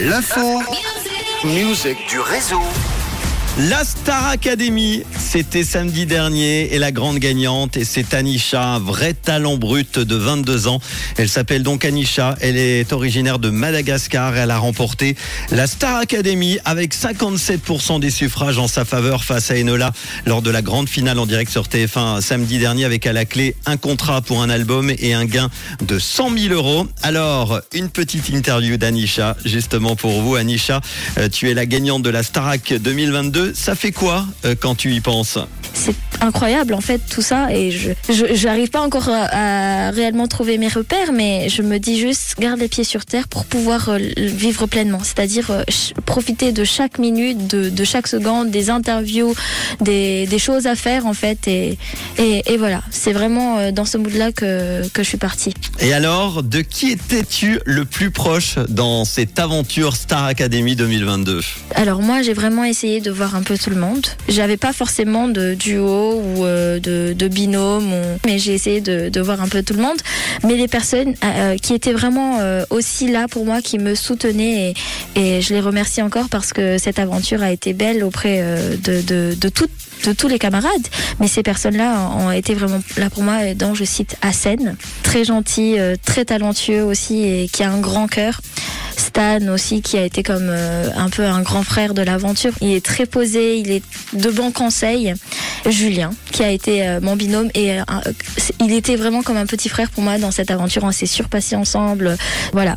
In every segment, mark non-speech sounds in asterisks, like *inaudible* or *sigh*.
L'info. Music du réseau. La Star Academy, c'était samedi dernier et la grande gagnante, et c'est Anisha, un vrai talent brut de 22 ans. Elle s'appelle donc Anisha, elle est originaire de Madagascar, elle a remporté la Star Academy avec 57% des suffrages en sa faveur face à Enola lors de la grande finale en direct sur TF1 samedi dernier avec à la clé un contrat pour un album et un gain de 100 000 euros. Alors, une petite interview d'Anisha, justement pour vous. Anisha, euh, tu es la gagnante de la Starac 2022 ça fait quoi euh, quand tu y penses? C'est incroyable en fait tout ça. Et je j'arrive pas encore à, réellement trouver mes repères mais je me dis juste garde les pieds sur terre pour pouvoir euh, vivre pleinement. C'est-à-dire euh, profiter de chaque minute de, chaque seconde des interviews des, choses à faire en fait. Et, et, voilà. C'est vraiment dans ce mood là que, que je suis partie. Et alors de qui étais-tu le plus proche dans cette aventure Star Academy 2022 alors moi j'ai vraiment essayé de voir un peu tout le monde. J'avais pas forcément de duo ou euh, de, binôme, mais j'ai essayé de, voir un peu tout le monde. Mais les personnes euh, euh, qui étaient vraiment aussi là pour moi, qui me soutenaient, et, je les remercie encore parce que cette aventure a été belle auprès de, de, tous les camarades. Mais ces personnes-là ont été vraiment là pour moi, dont je cite Hassen, très gentil, très talentueux aussi et qui a un grand cœur. Stan aussi qui a été comme euh, un peu un grand frère de l'aventure. Il est très posé, il est de bons conseils. Julien qui a été euh, mon binôme et euh, il était vraiment comme un petit frère pour moi dans cette aventure. On s'est surpassé ensemble. Voilà,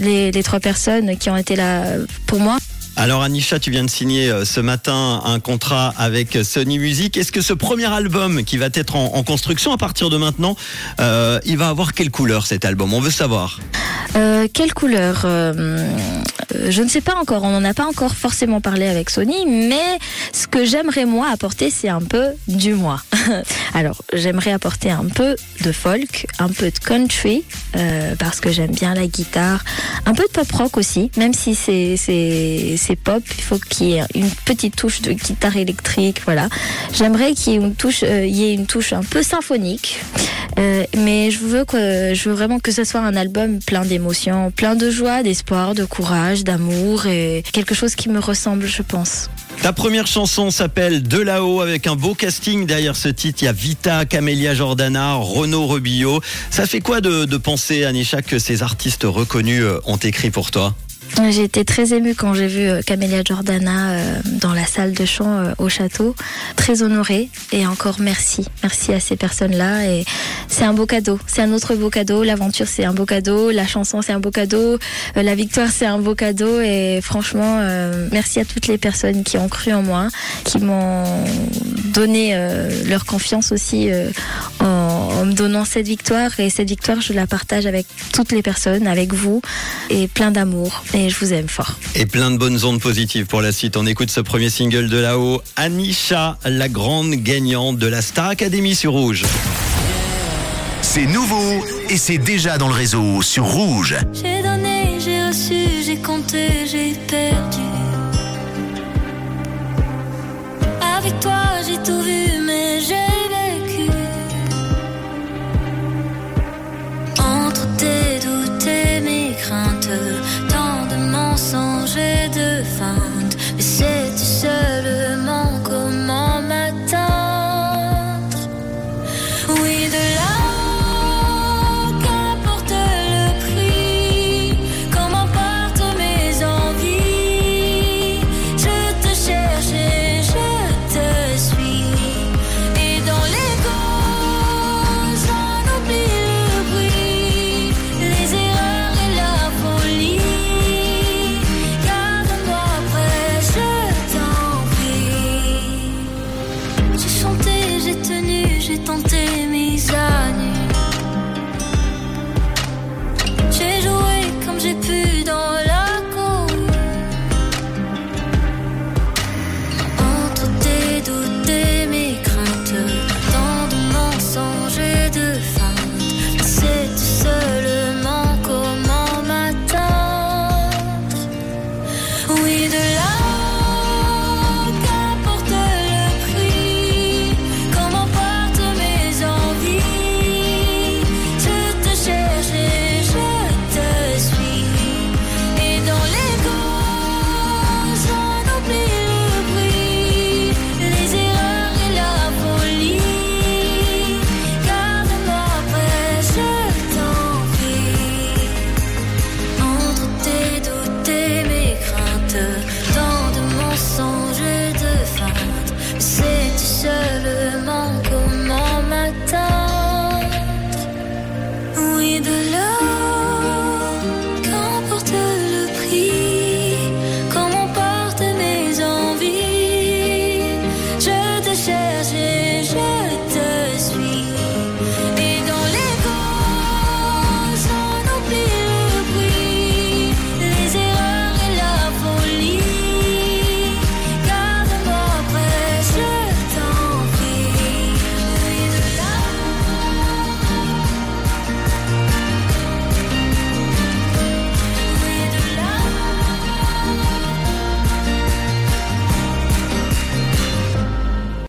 les, les trois personnes qui ont été là pour moi. Alors Anisha, tu viens de signer euh, ce matin un contrat avec Sony Music. Est-ce que ce premier album qui va être en, construction à partir de maintenant, euh, il va avoir quelle couleur cet album? On veut savoir. Euh, quelle couleur Je ne sais pas encore. On n'en a pas encore forcément parlé avec Sony, mais ce que j'aimerais moi apporter, c'est un peu du moi. *laughs* Alors, j'aimerais apporter un peu de folk, un peu de country, parce que j'aime bien la guitare, un peu de pop rock aussi, même si c'est c'est pop, il faut qu'il y ait une petite touche de guitare électrique, voilà. J'aimerais qu'il y ait une touche, euh, il y ait une touche un peu symphonique, euh, mais je veux que, je veux vraiment que ce soit un album plein d'émotions, plein de joie, d'espoir, de courage, d'amour et quelque chose qui me ressemble, je pense. Ta première chanson s'appelle De là-haut avec un beau casting derrière ce titre. Il y a Vita, Camélia Jordana, Renaud Rebillot. Ça fait quoi de, de penser, Anisha, que ces artistes reconnus euh, ont écrit pour toi? J'ai été très émue quand j'ai vu euh, Camélia Jordana euh, dans la salle de chant euh, au château. Très honorée et encore merci. Merci à ces personnes-là. Et c'est un beau cadeau. C'est un autre beau cadeau. L'aventure, c'est un beau cadeau. La chanson, c'est un beau cadeau. La victoire, c'est un beau cadeau. Et franchement, merci à toutes les personnes qui ont cru en moi, qui m'ont donné leur confiance aussi en, me donnant cette victoire. Et cette victoire, je la partage avec toutes les personnes, avec vous, et plein d'amour et je vous aime fort. Et plein de bonnes ondes positives pour la suite. On écoute ce premier single de là-haut, Anisha, la grande gagnante de la Star Academy sur Rouge. C'est nouveau et c'est déjà dans le réseau sur Rouge. J'ai donné, j'ai reçu, j'ai compté, j'ai perdu. Avec toi, j'ai tout We don't